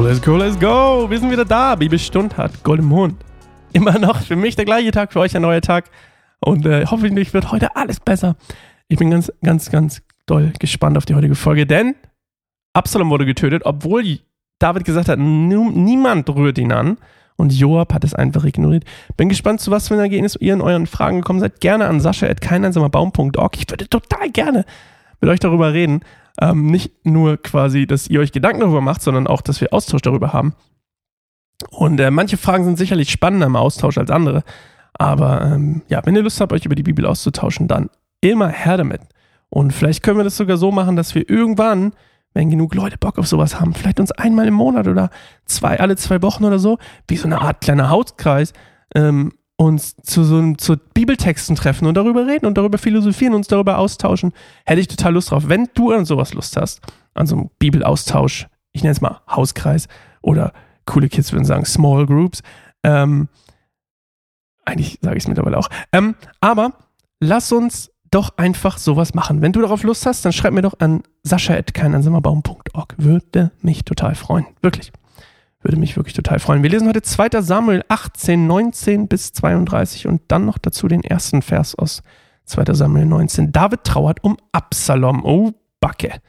let's go, let's go. Wir sind wieder da. Bibelstund hat Golden Mond. Immer noch für mich der gleiche Tag, für euch ein neuer Tag. Und äh, hoffentlich wird heute alles besser. Ich bin ganz, ganz, ganz doll gespannt auf die heutige Folge, denn Absalom wurde getötet, obwohl David gesagt hat, niemand rührt ihn an. Und Joab hat es einfach ignoriert. Bin gespannt, zu was für ein Ergebnis ihr in euren Fragen gekommen seid. Gerne an sascha.keineinsamerbaum.org. Ich würde total gerne mit euch darüber reden. Ähm, nicht nur quasi, dass ihr euch Gedanken darüber macht, sondern auch, dass wir Austausch darüber haben. Und äh, manche Fragen sind sicherlich spannender im Austausch als andere. Aber ähm, ja, wenn ihr Lust habt, euch über die Bibel auszutauschen, dann immer her damit. Und vielleicht können wir das sogar so machen, dass wir irgendwann, wenn genug Leute Bock auf sowas haben, vielleicht uns einmal im Monat oder zwei, alle zwei Wochen oder so, wie so eine Art kleiner Hauskreis, ähm, uns zu so zu Bibeltexten treffen und darüber reden und darüber philosophieren, uns darüber austauschen, hätte ich total Lust drauf. Wenn du an sowas Lust hast, an so einem Bibelaustausch, ich nenne es mal Hauskreis oder coole Kids würden sagen Small Groups, ähm, eigentlich sage ich es mittlerweile auch. Ähm, aber lass uns doch einfach sowas machen. Wenn du darauf Lust hast, dann schreib mir doch an sascha.keinansimmerbaum.org. Würde mich total freuen. Wirklich. Würde mich wirklich total freuen. Wir lesen heute 2. Samuel 18, 19 bis 32 und dann noch dazu den ersten Vers aus 2. Samuel 19. David trauert um Absalom. Oh, Backe.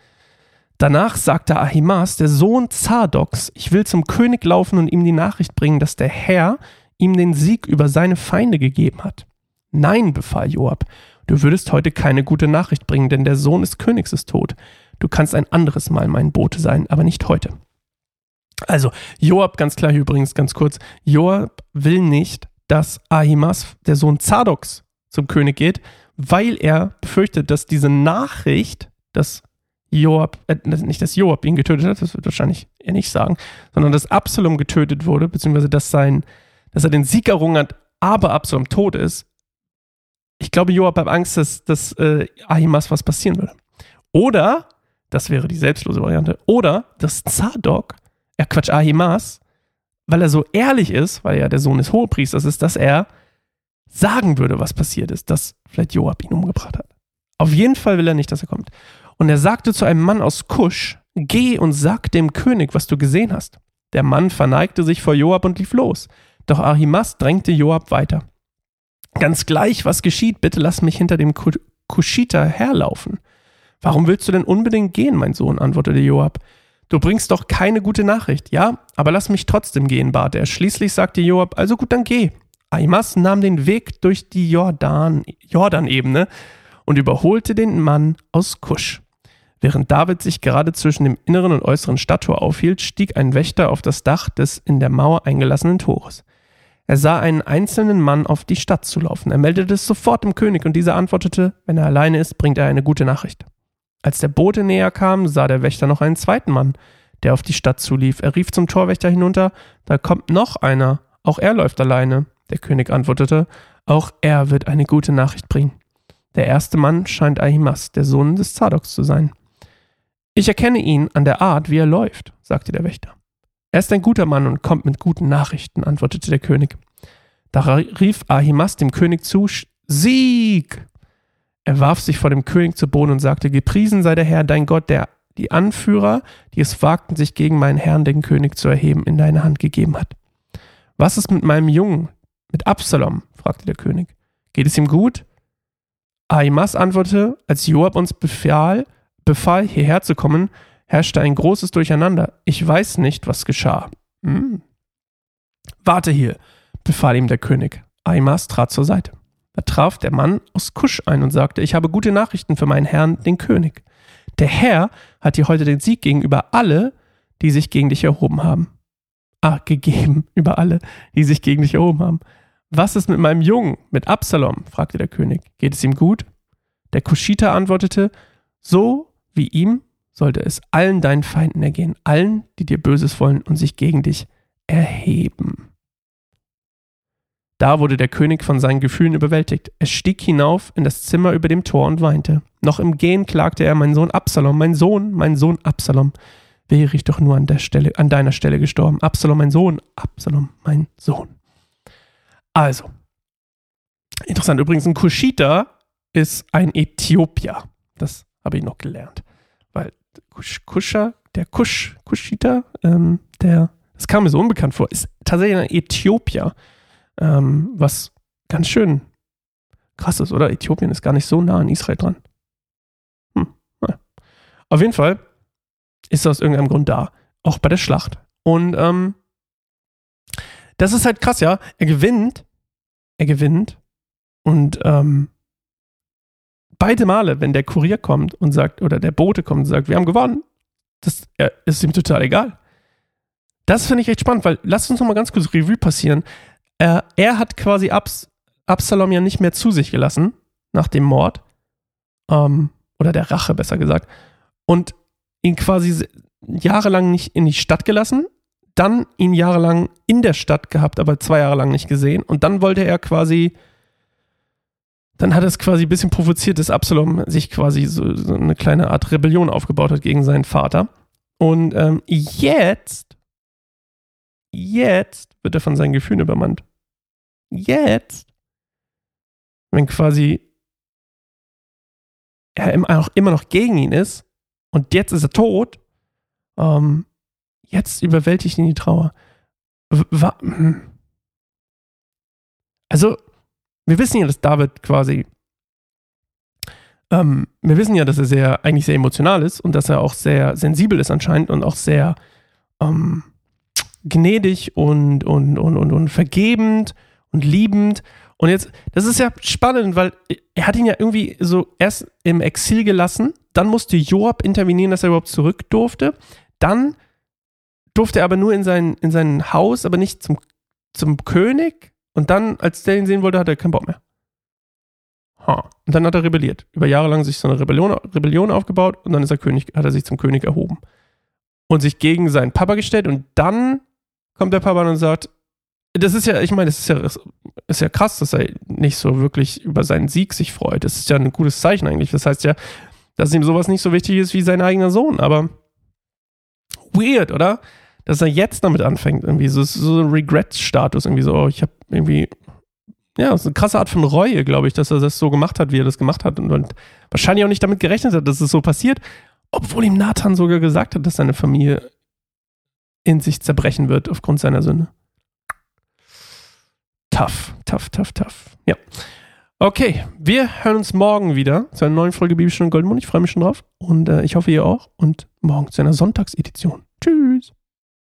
Danach sagte Ahimaas, der Sohn Zadoks, ich will zum König laufen und ihm die Nachricht bringen, dass der Herr ihm den Sieg über seine Feinde gegeben hat. Nein, befahl Joab, du würdest heute keine gute Nachricht bringen, denn der Sohn des Königs ist tot. Du kannst ein anderes Mal mein Bote sein, aber nicht heute. Also, Joab, ganz klar hier übrigens ganz kurz, Joab will nicht, dass Ahimas, der Sohn Zadoks, zum König geht, weil er befürchtet, dass diese Nachricht, dass Joab, äh, nicht dass Joab ihn getötet hat, das wird wahrscheinlich er nicht sagen, sondern dass Absalom getötet wurde, beziehungsweise dass sein, dass er den Sieg errungen hat, aber Absalom tot ist. Ich glaube, Joab hat Angst, dass, dass äh, Ahimas was passieren würde. Oder, das wäre die selbstlose Variante, oder dass Zadok ja Quatsch, Ahimaas, weil er so ehrlich ist, weil er der Sohn des Hohepriesters ist, dass er sagen würde, was passiert ist, dass vielleicht Joab ihn umgebracht hat. Auf jeden Fall will er nicht, dass er kommt. Und er sagte zu einem Mann aus Kusch, geh und sag dem König, was du gesehen hast. Der Mann verneigte sich vor Joab und lief los. Doch Ahimaas drängte Joab weiter. Ganz gleich, was geschieht, bitte lass mich hinter dem Kuschiter herlaufen. Warum willst du denn unbedingt gehen, mein Sohn? antwortete Joab. Du bringst doch keine gute Nachricht. Ja, aber lass mich trotzdem gehen, bat er. Schließlich sagte Joab, also gut, dann geh. Aimas nahm den Weg durch die Jordan, Jordanebene und überholte den Mann aus Kusch. Während David sich gerade zwischen dem inneren und äußeren Stadttor aufhielt, stieg ein Wächter auf das Dach des in der Mauer eingelassenen Tores. Er sah einen einzelnen Mann auf die Stadt zulaufen. Er meldete es sofort dem König und dieser antwortete, wenn er alleine ist, bringt er eine gute Nachricht. Als der Bote näher kam, sah der Wächter noch einen zweiten Mann, der auf die Stadt zulief. Er rief zum Torwächter hinunter, da kommt noch einer, auch er läuft alleine. Der König antwortete, auch er wird eine gute Nachricht bringen. Der erste Mann scheint Ahimas, der Sohn des Zadoks zu sein. Ich erkenne ihn an der Art, wie er läuft, sagte der Wächter. Er ist ein guter Mann und kommt mit guten Nachrichten, antwortete der König. Da rief Ahimas dem König zu, Sieg! Er warf sich vor dem König zu Boden und sagte, Gepriesen sei der Herr, dein Gott, der die Anführer, die es wagten, sich gegen meinen Herrn, den König, zu erheben, in deine Hand gegeben hat. Was ist mit meinem Jungen, mit Absalom? fragte der König. Geht es ihm gut? Ahimas antwortete, als Joab uns befahl, befahl, hierher zu kommen, herrschte ein großes Durcheinander. Ich weiß nicht, was geschah. Hm. Warte hier, befahl ihm der König. Ahimas trat zur Seite. Da traf der Mann aus Kusch ein und sagte, ich habe gute Nachrichten für meinen Herrn, den König. Der Herr hat dir heute den Sieg gegenüber alle, die sich gegen dich erhoben haben. Ah, gegeben über alle, die sich gegen dich erhoben haben. Was ist mit meinem Jungen, mit Absalom? fragte der König. Geht es ihm gut? Der Kuschiter antwortete, so wie ihm sollte es allen deinen Feinden ergehen, allen, die dir Böses wollen und sich gegen dich erheben. Da wurde der König von seinen Gefühlen überwältigt. Er stieg hinauf in das Zimmer über dem Tor und weinte. Noch im Gehen klagte er, mein Sohn Absalom, mein Sohn, mein Sohn Absalom. Wäre ich doch nur an, der Stelle, an deiner Stelle gestorben. Absalom, mein Sohn, Absalom, mein Sohn. Also, interessant. Übrigens, ein Kuschita ist ein Äthiopier. Das habe ich noch gelernt. Weil Kusch, Kuscher, der Kusch, Kuschita, ähm, der, das kam mir so unbekannt vor, ist tatsächlich ein Äthiopier, ähm, was ganz schön krass ist, oder? Äthiopien ist gar nicht so nah an Israel dran. Hm, naja. Auf jeden Fall ist er aus irgendeinem Grund da, auch bei der Schlacht. Und ähm, das ist halt krass, ja. Er gewinnt, er gewinnt und ähm, beide Male, wenn der Kurier kommt und sagt, oder der Bote kommt und sagt, wir haben gewonnen, das ja, ist ihm total egal. Das finde ich echt spannend, weil lasst uns noch mal ganz kurz Revue passieren. Er, er hat quasi Abs, Absalom ja nicht mehr zu sich gelassen nach dem Mord. Ähm, oder der Rache, besser gesagt. Und ihn quasi jahrelang nicht in die Stadt gelassen, dann ihn jahrelang in der Stadt gehabt, aber zwei Jahre lang nicht gesehen. Und dann wollte er quasi dann hat es quasi ein bisschen provoziert, dass Absalom sich quasi so, so eine kleine Art Rebellion aufgebaut hat gegen seinen Vater. Und ähm, jetzt, jetzt wird er von seinen Gefühlen übermannt. Jetzt, wenn quasi er immer noch gegen ihn ist und jetzt ist er tot, ähm, jetzt überwältigt ihn die Trauer. Hm. Also, wir wissen ja, dass David quasi, ähm, wir wissen ja, dass er sehr, eigentlich sehr emotional ist und dass er auch sehr sensibel ist anscheinend und auch sehr ähm, gnädig und, und, und, und, und vergebend und liebend. Und jetzt, das ist ja spannend, weil er hat ihn ja irgendwie so erst im Exil gelassen, dann musste Joab intervenieren, dass er überhaupt zurück durfte. Dann durfte er aber nur in sein, in sein Haus, aber nicht zum, zum König. Und dann, als der ihn sehen wollte, hat er keinen Bock mehr. Ha. Und dann hat er rebelliert. Über Jahre lang sich so eine Rebellion, Rebellion aufgebaut und dann ist er König, hat er sich zum König erhoben. Und sich gegen seinen Papa gestellt und dann kommt der Papa und sagt, das ist ja, ich meine, das ist ja, ist ja krass, dass er nicht so wirklich über seinen Sieg sich freut. Das ist ja ein gutes Zeichen eigentlich. Das heißt ja, dass ihm sowas nicht so wichtig ist wie sein eigener Sohn. Aber weird, oder? dass er jetzt damit anfängt, irgendwie so, so ein Regret-Status, irgendwie so, oh, ich habe irgendwie, ja, so eine krasse Art von Reue, glaube ich, dass er das so gemacht hat, wie er das gemacht hat und, und wahrscheinlich auch nicht damit gerechnet hat, dass es so passiert, obwohl ihm Nathan sogar gesagt hat, dass seine Familie in sich zerbrechen wird aufgrund seiner Sünde. Tough, tough, tough, tough. Ja. Okay, wir hören uns morgen wieder zu einer neuen Folge Bibelstunde Goldmund. Ich freue mich schon drauf und äh, ich hoffe, ihr auch. Und morgen zu einer Sonntagsedition. Tschüss.